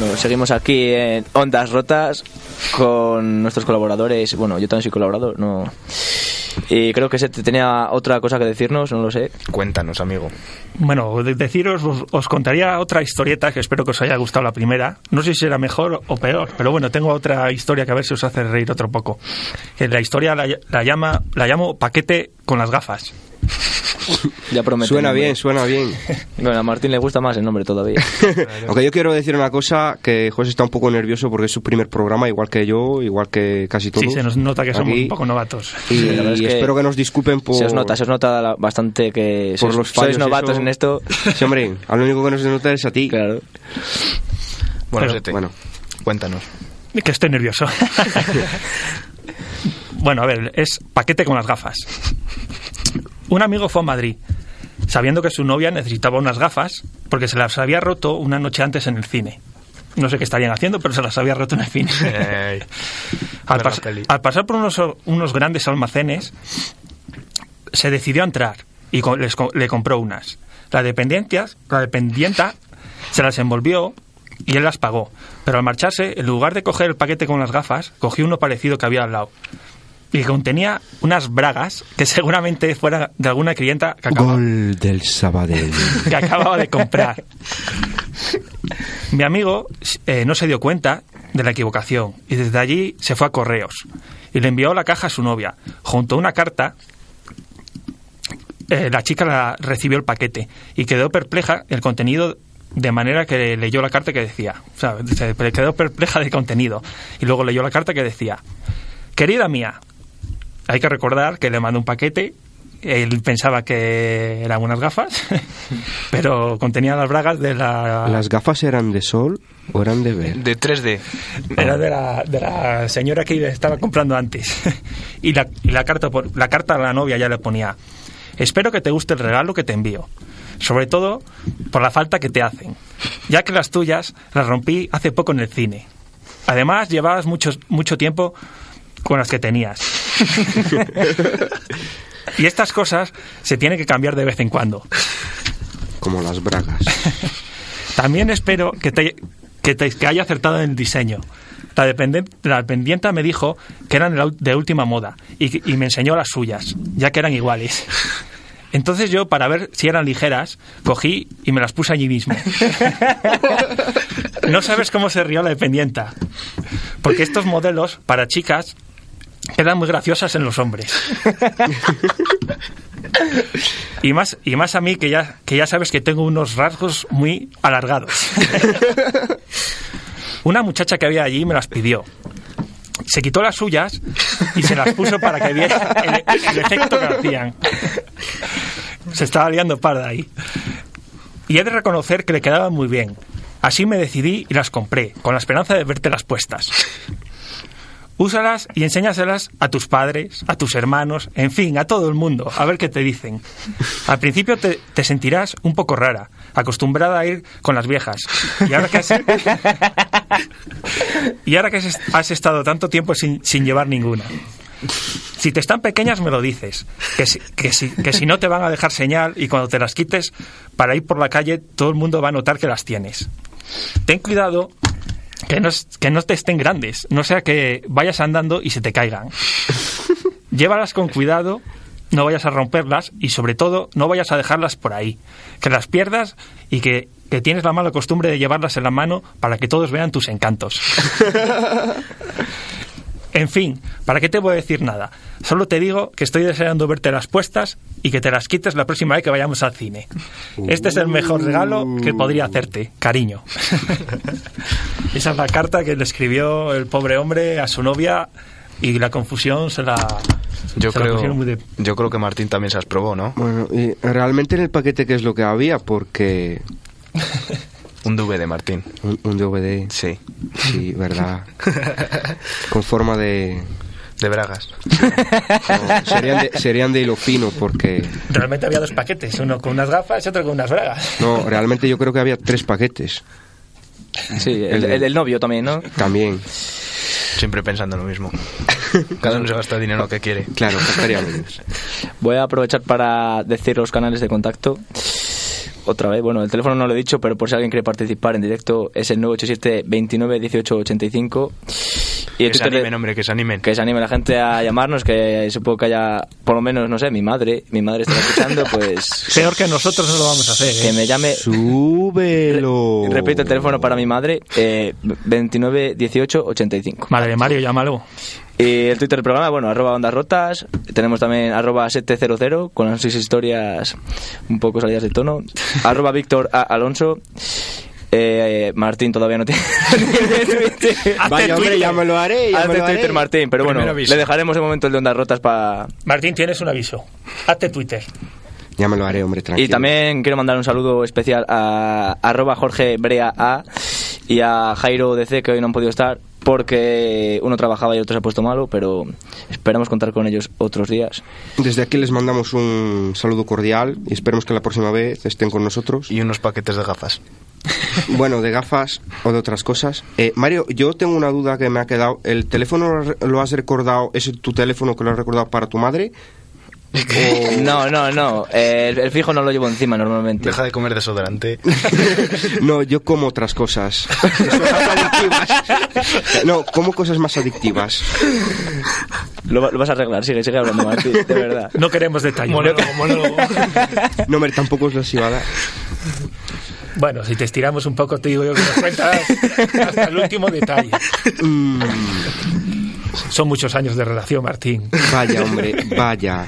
Bueno, seguimos aquí en Ondas Rotas con nuestros colaboradores. Bueno, yo también soy colaborador, no. Y creo que se tenía otra cosa que decirnos, no lo sé. Cuéntanos, amigo. Bueno, de- deciros, os, os contaría otra historieta que espero que os haya gustado la primera. No sé si será mejor o peor, pero bueno, tengo otra historia que a ver si os hace reír otro poco. Que la historia la, la llama, la llamo paquete con las gafas. [LAUGHS] Ya promete. Suena bien, suena [LAUGHS] bien. Bueno, a Martín le gusta más el nombre todavía. [LAUGHS] Aunque yo quiero decir una cosa, que José está un poco nervioso porque es su primer programa, igual que yo, igual que casi todos. Sí, se nos nota que somos aquí. un poco novatos. Y, Sí, la verdad es que espero que nos disculpen por... Se os nota, se os nota bastante que por sois, los sois fallos, novatos eso. en esto. Sí, hombre, a lo único que nos nota es a ti. Claro. Bueno, Pero- Bueno, cuéntanos. Que estoy nervioso. bueno, a ver, es paquete con las gafas. Un amigo fue a Madrid, sabiendo que su novia necesitaba unas gafas porque se las había roto una noche antes en el cine. No sé qué estarían haciendo, pero se las había roto en el cine. [LAUGHS] Al, pas- pasar por unos, unos grandes almacenes, se decidió a entrar y co- les co- le compró unas. La dependienta, la dependienta se las envolvió y él las pagó. Pero al marcharse, en lugar de coger el paquete con las gafas, cogió uno parecido que había al lado. Y contenía unas bragas que seguramente fueran de alguna clienta que acababa, gol del Sabadell. que acababa de comprar. Mi amigo eh, no se dio cuenta de la equivocación y desde allí se fue a correos y le envió la caja a su novia junto a una carta. eh, la chica la- recibió el paquete y quedó perpleja el contenido de manera que leyó la carta que decía, o sea, se quedó perpleja del contenido y luego leyó la carta que decía, querida mía, hay que recordar que le mandó un paquete él pensaba que eran unas gafas, [LAUGHS] pero contenían las bragas de la... ¿Las gafas eran de sol o eran de ver? De 3D. Era de la, de la señora que estaba comprando antes. [LAUGHS] y la, y la carta por, la carta a la novia ya le ponía, espero que te guste el regalo que te envío. Sobre todo por la falta que te hacen, ya que las tuyas las rompí hace poco en el cine. Además, llevabas mucho, mucho tiempo con las que tenías. Y estas cosas se tienen que cambiar de vez en cuando. Como las bragas. También espero que te, que te que haya acertado en el diseño. La, dependen- la dependienta me dijo que eran de última moda y, y me enseñó las suyas, ya que eran iguales. Entonces yo, para ver si eran ligeras, cogí y me las puse allí mismo. No sabes cómo se rió la dependienta. Porque estos modelos, para chicas, quedan muy graciosas en los hombres. [LAUGHS] Y más, y más a mí que ya, que ya sabes que tengo unos rasgos muy alargados. Una muchacha que había allí me las pidió. Se quitó las suyas y se las puso para que viera el, el efecto que hacían. Se estaba liando parda ahí. Y he de reconocer que le quedaban muy bien. Así me decidí y las compré, con la esperanza de vértelas puestas. Úsalas y enséñaselas a tus padres, a tus hermanos, en fin, a todo el mundo, a ver qué te dicen. Al principio te, te sentirás un poco rara, acostumbrada a ir con las viejas. Y ahora que has, [LAUGHS] y ahora que has, estado tanto tiempo sin, sin llevar ninguna. Si te están pequeñas me lo dices, que si, que, si, que si no te van a dejar señal y cuando te las quites para ir por la calle todo el mundo va a notar que las tienes. Ten cuidado que no, que no te estén grandes, no sea que vayas andando y se te caigan. [LAUGHS] Llévalas con cuidado, no vayas a romperlas y sobre todo no vayas a dejarlas por ahí. Que las pierdas y que, que tienes la mala costumbre de llevarlas en la mano para que todos vean tus encantos. [LAUGHS] En fin, ¿para qué te voy a decir nada? Solo te digo que estoy deseando verte las puestas y que te las quites la próxima vez que vayamos al cine. Este es el mejor regalo que podría hacerte, cariño. [LAUGHS] Esa es la carta que le escribió el pobre hombre a su novia y la confusión se la, Yo se creo, pusieron muy de... yo creo que Martín también se las probó, ¿no? Bueno, y realmente en el paquete, ¿qué es lo que había? Porque. [LAUGHS] Un DVD, Martín. Un, un DVD. Sí. Sí, verdad. Con forma de. De bragas. No, serían, de, serían de hilo fino, porque. Realmente había dos paquetes, uno con unas gafas y otro con unas bragas. No, realmente yo creo que había tres paquetes. Sí, el, el del novio también, ¿no? También. Siempre pensando lo mismo. Cada uno se gasta el dinero que quiere. Claro, estaría bien. Voy a aprovechar para decir los canales de contacto. Otra vez, bueno, el teléfono no lo he dicho, pero por si alguien quiere participar en directo es el 987 29 18 85. Y el Que se animen, hombre, que se animen. que se anime la gente a llamarnos, que supongo que haya, por lo menos, no sé, mi madre, mi madre está escuchando, pues... [LAUGHS] Peor que nosotros no lo vamos a hacer. ¿eh? Que me llame... Súbelo. Repito el teléfono para mi madre, eh, 29 18 85. Madre de Mario, llámalo. Y el Twitter del programa, bueno, arroba ondas rotas. Tenemos también arroba 700 con las seis historias un poco salidas de tono. [LAUGHS] arroba Víctor A. Alonso. Eh, Martín todavía no tiene [LAUGHS] Twitter. Vaya, hombre, ya me lo haré. Ya Hazte me lo haré. Twitter, Martín, pero bueno, le dejaremos de momento el de ondas rotas para... Martín, tienes un aviso. Hazte Twitter. Ya me lo haré, hombre, tranquilo. Y también quiero mandar un saludo especial a arroba Jorge Brea A y a Jairo DC que hoy no han podido estar porque uno trabajaba y otro se ha puesto malo, pero esperamos contar con ellos otros días. Desde aquí les mandamos un saludo cordial y esperemos que la próxima vez estén con nosotros. Y unos paquetes de gafas. [LAUGHS] Bueno, de gafas o de otras cosas. Eh, Mario, yo tengo una duda que me ha quedado. ¿El teléfono lo- lo has recordado? ¿Es tu teléfono que lo has recordado para tu madre? O- No, no, no. eh, el, el fijo no lo llevo encima normalmente. Deja de comer desodorante. [LAUGHS] No, yo como otras cosas. [LAUGHS] No, como cosas más adictivas. Lo, va- lo vas a arreglar, sigue, sigue hablando, Martín, de verdad. No queremos detalles. Monólogo, monólogo. No, hombre, tampoco os los iba a dar. Bueno, si te estiramos un poco, te digo yo que nos cuentas hasta el último detalle. Mm, Son muchos años de relación, Martín. vaya, hombre, vaya.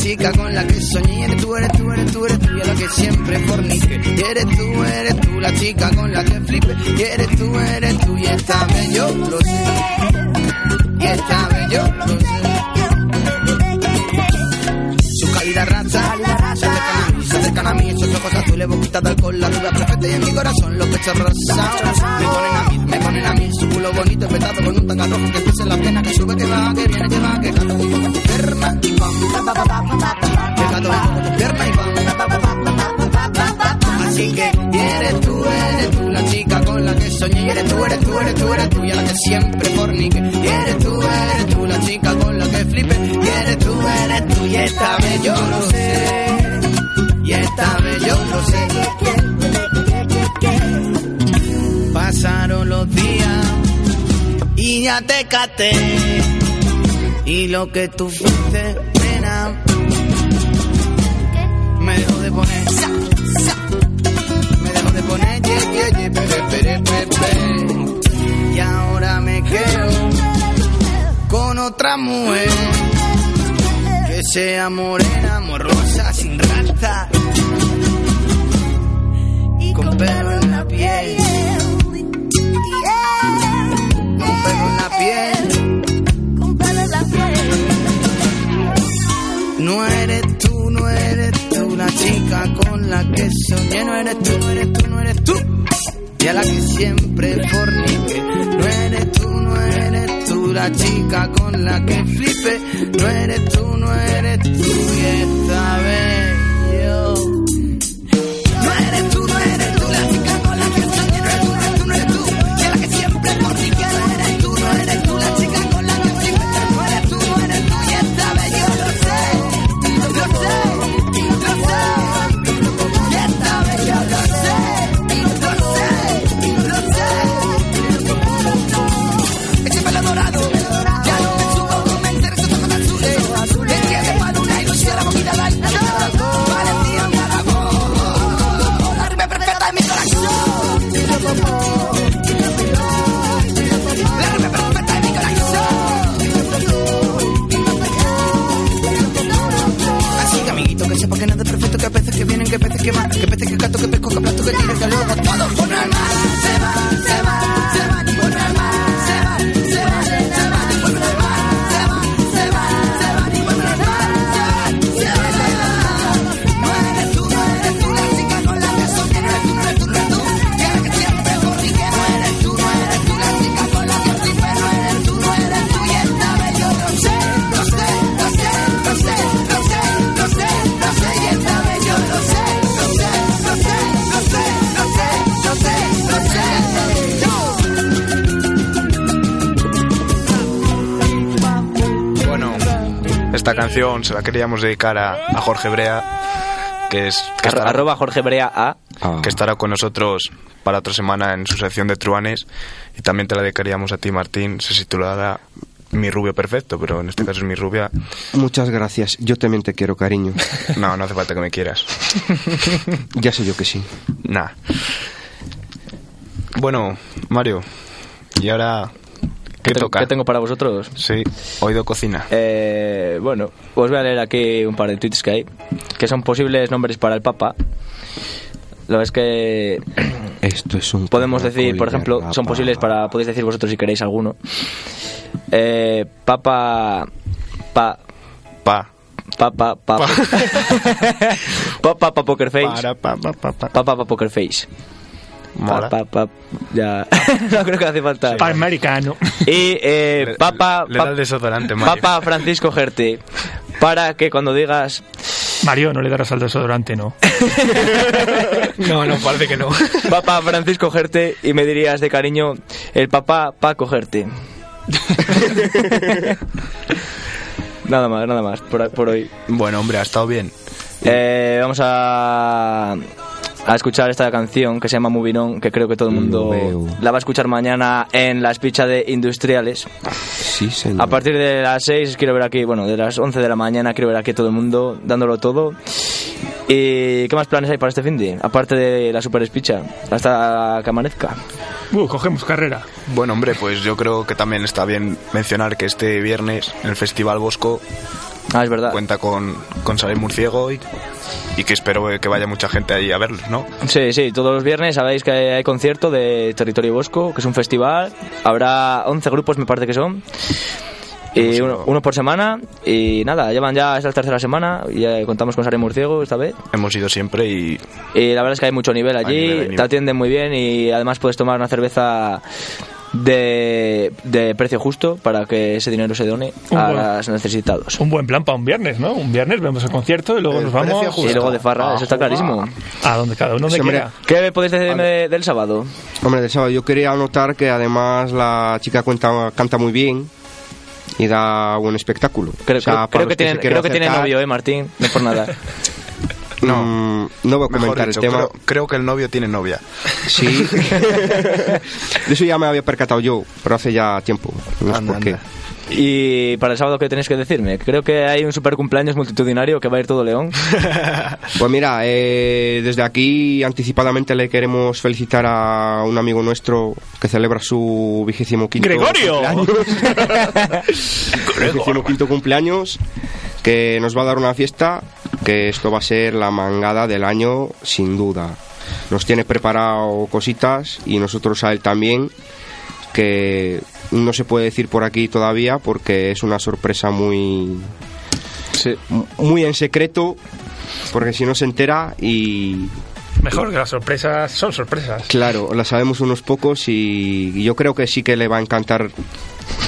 Chica con la que soñé. Eres tú, eres tú, eres tú, eres tú, y a la que siempre fornique. Eres tú, eres tú, la chica con la que flipe. Eres tú, eres tú, y esta vez yo lo sé. Y esta vez yo lo sé. Su calidad raza, acercan a mí, esos ojos azules, boquita de alcohol, la rubia perfecta y en mi corazón los pechos rosados. Me ponen a mí, me ponen a mí, su culo bonito, petado con un tanga rojo que pese en la pierna, que sube, que va, que viene, que va, que gato pierna y pam, que gato pierna y pam. Así que eres tú, eres tú, la chica con la que soñé, y eres tú, eres tú, eres tú, eres tú, y a la que siempre fornique. Y eres tú, eres tú, la chica con la que flipe. Y eres tú, eres tú, y esta vez yo lo sé. Y esta vez yo lo sé. Pasaron los días y ya te caté. Y lo que tú fuiste, pena, me dejó de poner. Me dejó de poner. Y ahora me quedo con otra mujer que sea morena, morrosa, sin raza y con pelo en la piel. Con pelo en la piel. Con pelo en la piel. No eres tú, no eres tú la chica con la que soñé. No eres tú, no eres tú, no eres tú. Y a la que siempre fornique. No eres tú, no eres tú la chica con la que flipe. No eres tú, no eres tú. Y esta vez canción se la queríamos dedicar a, a Jorge Brea, que es que Arro- arroba Jorge Brea A. que estará con nosotros para otra semana en su sección de truanes y también te la dedicaríamos a ti Martín, se titulará Mi rubio perfecto, pero en este caso es mi rubia. Muchas gracias. Yo también te quiero, cariño. No, no hace falta que me quieras. [LAUGHS] Ya sé yo que sí. Nah. Bueno, Mario, y ahora ¿qué, toca? ¿Qué tengo para vosotros? Sí, oído cocina. Eh, bueno, os voy a leer aquí un par de tweets que hay, que son posibles nombres para el Papa. Lo es que [CLEARS THROAT] Esto es un. podemos decir, por ejemplo, son posibles para, podéis decir vosotros si queréis alguno. Eh, papa, pa, pa, papa, papa, [LAUGHS] papa, pa poker face, Para, pa, pa, pa, pa. papa, pa poker face. Mola. Pa, pa, pa- ya, [LAUGHS] no creo que hace falta. Para americano. Y eh, papa, Le da pa- el desodorante, Mario. papa Francisco Gerte, para que cuando digas Mario, no le darás al desodorante, ¿no? [LAUGHS] No, no, parece que no. Papá Francisco Gerte y me dirías de cariño el papá pa cogerte. [LAUGHS] nada más, nada más por, por hoy. Bueno, hombre, ha estado bien. Eh, vamos a, a escuchar esta canción que se llama Moving On, que creo que todo el mundo la va a escuchar mañana en la espicha de Industriales. Sí, señor. A partir de las 6 quiero ver aquí, bueno, de las 11 de la mañana quiero ver aquí a todo el mundo dándolo todo. ¿Y qué más planes hay para este fin de? Aparte de la super espicha, hasta que amanezca. Uh, cogemos carrera. Bueno, hombre, pues yo creo que también está bien mencionar que este viernes en el Festival Bosco Ah, es verdad. Cuenta con, con Saber Murciego y, y que espero que vaya mucha gente ahí a verlos, ¿no? Sí, sí, todos los viernes sabéis que hay concierto de Territorio Bosco, que es un festival. Habrá 11 grupos, me parece que son. Y uno, uno por semana. Y nada, llevan ya, es la tercera semana. Y eh, contamos con Sare Murciego esta vez. Hemos ido siempre y Y la verdad es que hay mucho nivel allí, nivel, nivel. te atienden muy bien y además puedes tomar una cerveza de, de precio justo para que ese dinero se done Un a buen- los necesitados. Un buen plan para un viernes, ¿no? Un viernes vemos el concierto y luego nos vamos. Y luego de farra, eso está clarísimo. A donde cada uno hombre. quiera. ¿Qué podéis decirme de- del sábado? Hombre, del sábado yo quería anotar que además la chica cuenta, canta muy bien y da buen espectáculo. Creo, O sea, creo- creo que, tiene, se quieran creo que tiene acercar, novio, ¿eh, Martín? No por nada. [LAUGHS] No, no voy a comentar dicho, el tema. creo, creo que el novio tiene novia. Sí. [LAUGHS] de eso ya me había percatado yo, pero hace ya tiempo. No sé por qué. anda. Y para el sábado, ¿qué tenéis que decirme? Creo que hay un super cumpleaños multitudinario que va a ir todo León. [LAUGHS] Pues mira, eh, desde aquí anticipadamente le queremos felicitar a un amigo nuestro que celebra su vigésimo quinto ¡Gregorio! cumpleaños. [LAUGHS] vigésimo quinto cumpleaños, que nos va a dar una fiesta, que esto va a ser la mangada del año sin duda. Nos tiene preparado cositas y nosotros a él también, que no se puede decir por aquí todavía porque es una sorpresa muy muy en secreto porque si no se entera y Mejor que las sorpresas son sorpresas. claro la sabemos unos pocos y yo creo que sí que le va a encantar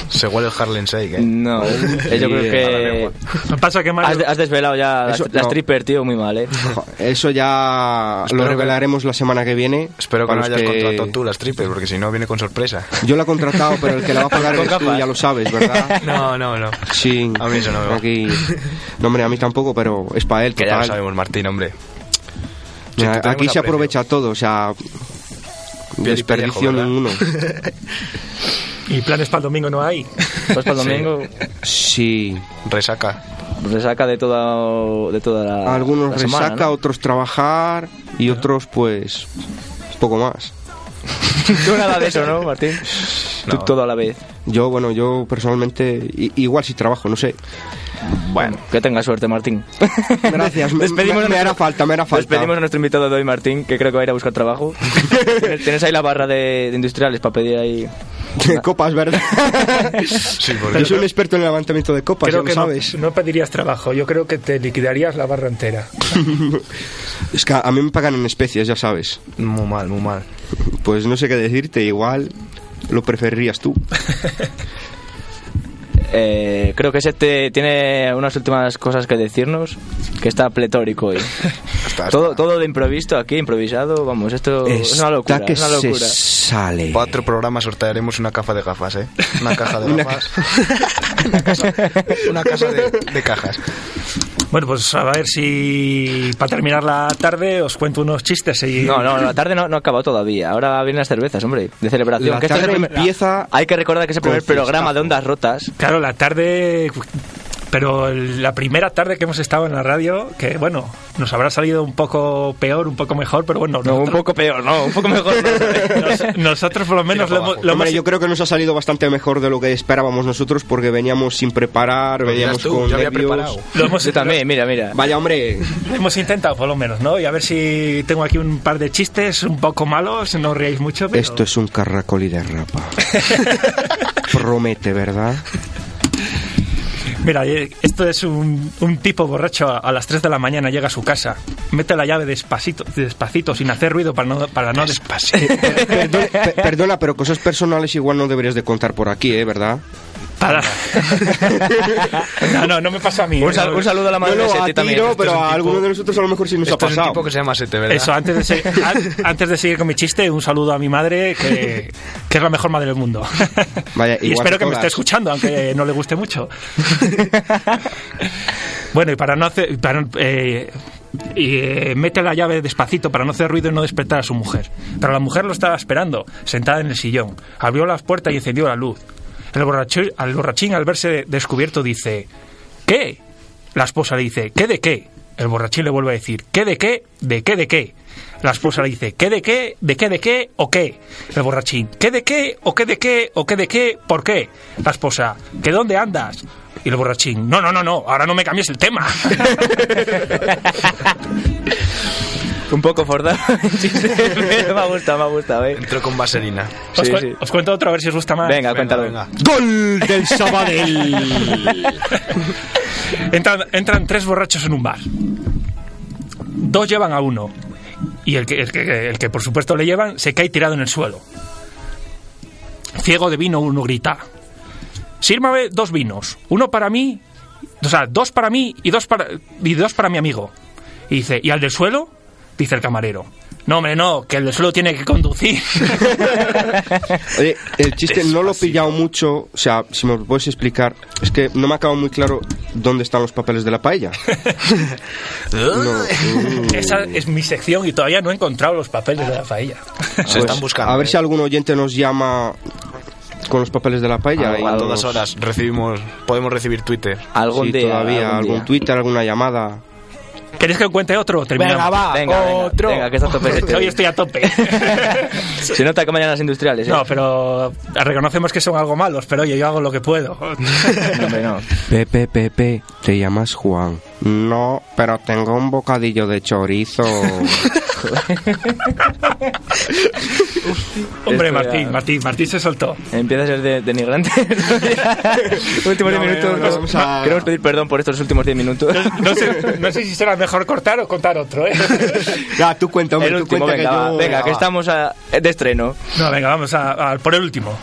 Se huele el Harlem Shake, ¿eh? No, [LAUGHS] eh, yo creo que pasa que has, Mario... has desvelado ya Eso- la, la no. stripper, tío, muy mal, ¿eh? eso ya Espero lo que- revelaremos la semana que viene Espero que no hayas que- contratado tú las triples, porque si no viene con sorpresa. yo la he contratado pero el que la va a pagar [LAUGHS] eres tú ya lo sabes ¿verdad? [LAUGHS] No, no, no. sí A mí eso no me va. aquí no hombre a mí tampoco pero es para él Que ya lo sabemos, Martín, hombre. Mira, aquí se aprovecha todo o sea Piel y desperdicio ninguno Y planes para el domingo no hay. Pues para el domingo sí Resaca. resaca de toda, de toda la, algunos la semana, resaca ¿no? otros trabajar y otros pues poco más [LAUGHS] Tú nada de eso, ¿no, Martín? Tú todo a la vez. Yo, bueno, yo personalmente, i- igual si trabajo, no sé. Bueno, que tenga suerte, Martín. Gracias, [LAUGHS] me, Despedimos me- a me nuestro- hará falta, me hará falta. Despedimos a nuestro invitado de hoy, Martín, que creo que va a ir a buscar trabajo. [LAUGHS] ¿Tienes, tienes ahí la barra de, de industriales para pedir ahí. copas, ¿verdad? [LAUGHS] Sí, soy un experto en el levantamiento de copas, Creo ya lo que no, sabes. no pedirías trabajo. Yo creo que te liquidarías la barra entera. Es que a mí me pagan en especies, ya sabes. muy mal, muy mal. Pues no sé qué decirte, igual lo preferirías tú. Eh, creo que Sete tiene unas últimas cosas que decirnos, que está pletórico hoy. [LAUGHS] Está- todo, todo de improviso aquí, improvisado, vamos, esto es una locura. Está que es una se locura. sale. Cuatro programas sortearemos una caja de gafas, ¿eh? Una caja de [LAUGHS] gafas. [LAUGHS] una, casa, una casa de, de cajas. Bueno, pues a ver si para terminar la tarde os cuento unos chistes y... No, no, la tarde no, no ha acabado todavía. Ahora vienen las cervezas, hombre, de celebración. La que este tarde primer- empieza Hay que recordar que es el primer programa de Ondas Rotas. Claro, la tarde... Pero la primera tarde que hemos estado en la radio, que bueno, nos habrá salido un poco peor, un poco mejor, pero bueno, No, un nosotros, poco peor, no, un poco mejor. nos- nosotros por lo menos lo hemos, lo Hombre, hemos- yo creo que nos ha salido bastante mejor de lo que esperábamos nosotros porque veníamos sin preparar, veníamos tú, con yo había preparado. lo hemos- Yo también, mira, mira. Vaya, hombre, hemos intentado por lo menos, ¿no? Y a ver si tengo aquí un par de chistes un poco malos, no os reáis mucho, pero... esto es un carracol y de rapa. [LAUGHS] Promete, ¿verdad? Mira, eh, esto es un, un tipo borracho a, a las 3 de la mañana, llega a su casa, mete la llave despacito, despacito sin hacer ruido para no... Para no despacito. Perdona, pe- perdona, pero cosas personales igual no deberías de contar por aquí, ¿eh? ¿Verdad? Para... no, [LAUGHS] no, no me pasa a mí. Un, ¿eh? sal- un saludo a la madre No, de no, Seti a también. pero es a tipo- alguno de nosotros a lo mejor sí nos ha Esto es un pasado. tipo que se llama Sete, ¿verdad? Eso, antes de, seguir, [LAUGHS] an- antes de seguir con mi chiste, un saludo a mi madre, que, [LAUGHS] que es la mejor madre del mundo. Vaya, y espero que que me esté escuchando, aunque no le guste mucho. bueno, y para no hacer... para, eh, y eh, mete la llave despacito para no hacer ruido y no despertar a su mujer. Pero la mujer lo estaba esperando, sentada en el sillón. Abrió las puertas y encendió la luz. El, borrachín, al verse descubierto, dice: ¿Qué? La esposa le dice: ¿Qué de qué? El borrachín le vuelve a decir: ¿Qué de qué? ¿De qué de qué? La esposa le dice: ¿Qué de qué? ¿De qué de qué? ¿O qué? El borrachín: ¿Qué de qué? ¿O qué de qué? ¿O qué de qué? ¿Por qué? La esposa: ¿Que dónde andas? Y el borrachín, no, no, no, no, ahora no me cambies el tema. [LAUGHS] Un poco forzado. [LAUGHS] [LAUGHS] Chiste, pero me ha gustado, me ha gustado, eh. Entró con vaselina. Os, Sí, cu- sí. os cuento otro a ver si os gusta más. Venga, cuéntalo. ¡Gol del Sabadell! [LAUGHS] Entran, entran tres borrachos en un bar. Dos llevan a uno. Y el que, el, que, el que por supuesto le llevan se cae tirado en el suelo. Ciego de vino, uno grita. Sírvame dos vinos. Uno para mí, o sea, dos para mí y dos para, y dos para mi amigo. Y dice, ¿y al del suelo? Dice el camarero. No, hombre, no, que el del suelo tiene que conducir. [LAUGHS] Oye, el chiste no lo he pillado mucho, o sea, si me lo puedes explicar, es que no me ha quedado muy claro dónde están los papeles de la paella. [LAUGHS] Esa es mi sección y todavía no he encontrado los papeles de la paella. Pues, A ver si algún oyente nos llama con los papeles de la paella. A, y a todas nos- horas recibimos, podemos recibir Twitter. Algún Sí, día. todavía, algún algún día. Twitter, alguna llamada. ¿Queréis que cuente otro? Terminamos. Venga, va, Venga, otro. venga, que está a tope [LAUGHS] este. Hoy estoy a tope. [LAUGHS] Se nota que mañana las industriales, ¿eh? No, pero reconocemos que son algo malos, pero oye, yo hago lo que puedo. [LAUGHS] Hombre, no. Pepe, Pepe, te llamas Juan. No, pero tengo un bocadillo de chorizo. Hombre, Martín, Martín, Martín se soltó. Empieza a ser de- denigrante. últimos 10 No, minutos. no, no, no. vamos a- Queremos pedir perdón por estos últimos 10 minutos. No sé, no sé si será mejor cortar o contar otro, ¿eh? [LAUGHS] Ya, tú cuenta, hombre, El tú último, cuenta venga, que va, yo... venga, que estamos a- de estreno. No, venga, vamos a, a por el último.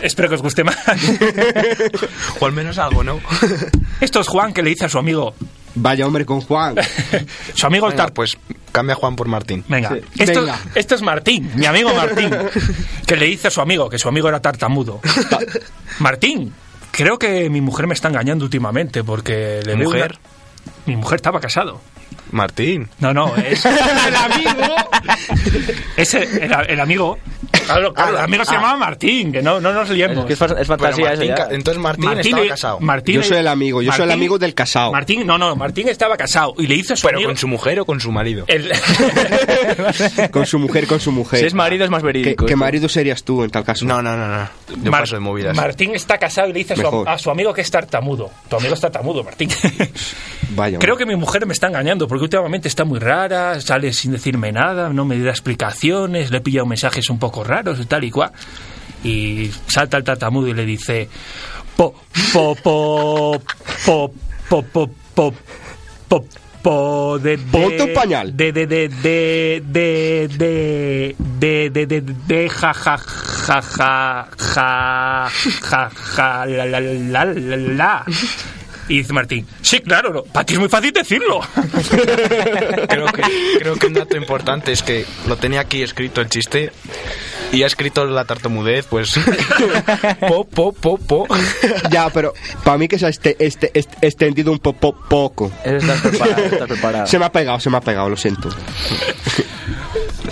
Espero que os guste más. [LAUGHS] O al menos algo, ¿no? Esto es Juan que le dice a su amigo. Vaya hombre con Juan. [LAUGHS] Su amigo el tar- pues cambia a Juan por Martín. Venga, Sí. esto, Venga. esto es Martín, mi amigo Martín, que le dice a su amigo que su amigo era tartamudo. Martín, creo que mi mujer me está engañando últimamente porque le ¿Tu veo mujer? una- Mi mujer estaba casado. Martín. No, no, es [LAUGHS] el amigo. [LAUGHS] Es el, el- el amigo. Claro, claro, el amigo se ah. llamaba Martín, que no, no nos liemos. Es que es es fantasía Martín eso entonces Martín estaba casado. Martín Yo soy el amigo, yo soy el Martín- amigo del casado. Martín, no, no, Martín estaba casado y le hizo a su ¿Pero amigo. con su mujer o con su marido? el- [LAUGHS] Con su mujer, con su mujer. Si es marido es más ¿Qué, verídico. qué esto. marido serías tú en tal caso? No, no, no, no. Yo Mar- paso de movidas. Martín está casado y le dice a su, a su amigo que es tartamudo. Tu amigo es tartamudo, Martín. [LAUGHS] Vaya. Creo que mi mujer me está engañando porque últimamente está muy rara, sale sin decirme nada, no me da explicaciones, le he pillado mensajes un poco raros y tal y cual. Y salta el tartamudo y le dice: Po, po, po, po, po, po, po, po, po, de, de, Ponte un pañal. De, de, de, de, de, de, de, de, de, de, ja, ja, ja, ja, ja, ja, ja, la, la, la, la, la. Y dice Martín, sí, claro, no, para ti es muy fácil decirlo. Creo que, creo que un dato importante es que lo tenía aquí escrito el chiste y ha escrito la tartamudez, pues. [LAUGHS] po, po, po, po. Ya, pero para mí que se ha este, este, este- extendido un po, po- poco. Estás preparado, estás preparado. Se me ha pegado, se me ha pegado, lo siento.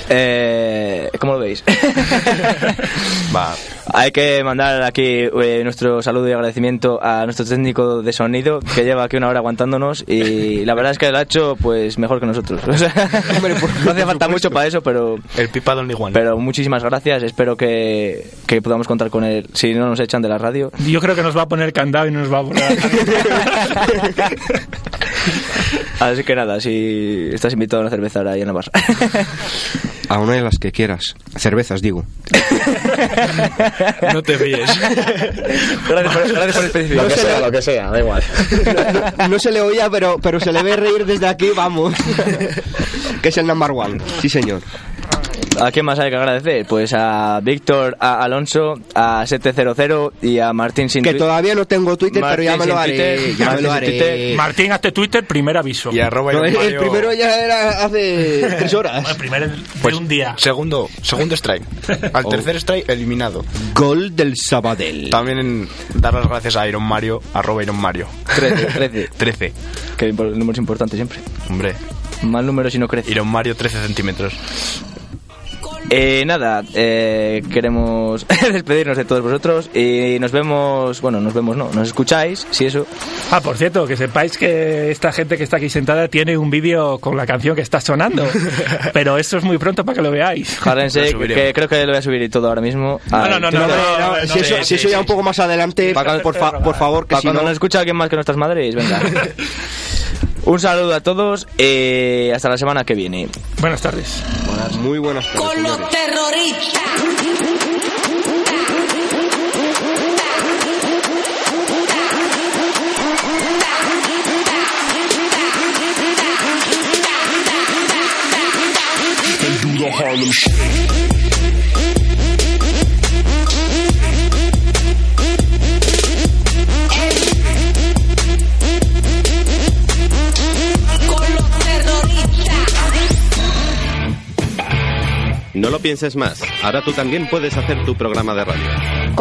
Eh, ¿Cómo lo veis? [LAUGHS] Va. Hay que mandar aquí eh, nuestro saludo y agradecimiento a nuestro técnico de sonido que lleva aquí una hora aguantándonos y la verdad es que lo ha hecho pues mejor que nosotros. [LAUGHS] O sea, no hace falta mucho para eso, pero El pipa Don Igual. pero muchísimas gracias. Espero que, que podamos contar con él si no nos echan de la radio. Yo creo que nos va a poner candado y no nos va a poner. [LAUGHS] Así que nada, si estás invitado a una cerveza ahora ahí en Navarra. A una de las que quieras. Cervezas, digo. No te ríes. gracias, por, gracias por especificar. No se, le, lo que sea, da igual. no se le oía, pero, pero se le ve reír desde aquí, vamos. [LAUGHS] que es el number one. Sí, señor. ¿A quién más hay que agradecer? Pues a Víctor, a Alonso, a 700 y a Martín Sin Que todavía no tengo Twitter, pero ya me lo haré. Twitter, Ya me Martín lo sin haré. Twitter. Martín, hazte Twitter, primer aviso. Y arroba No, el, primero ya era hace [LAUGHS] tres horas. El primer de Pues, un día. Segundo, segundo strike. Al Oh. tercer strike, eliminado. Gol del Sabadell. También en dar las gracias a Iron Mario, arroba Iron Mario. 13, 13. 13. Que el número es importante siempre. Hombre, Mal número si no crece. Iron Mario 13 centímetros. Eh, nada, eh, queremos [LAUGHS] despedirnos de todos vosotros y nos vemos, bueno, nos vemos, no, nos escucháis, si eso. Ah, por cierto, que sepáis que esta gente que está aquí sentada tiene un vídeo con la canción que está sonando. [LAUGHS] Pero eso es muy pronto para que lo veáis. Járense, que, que creo que lo voy a subir y todo ahora mismo. No, no, no, no, no, no, no, si, eso, si eso ya un poco más adelante, Para- por, fa- por favor, que Para si cuando no... nos escucha alguien más que nuestras madres, venga. [LAUGHS] Un saludo a todos, eh, hasta la semana que viene. Buenas tardes. Muy buenas tardes. Con los terroristas. Con No lo pienses más. Ahora tú también puedes hacer tu programa de radio.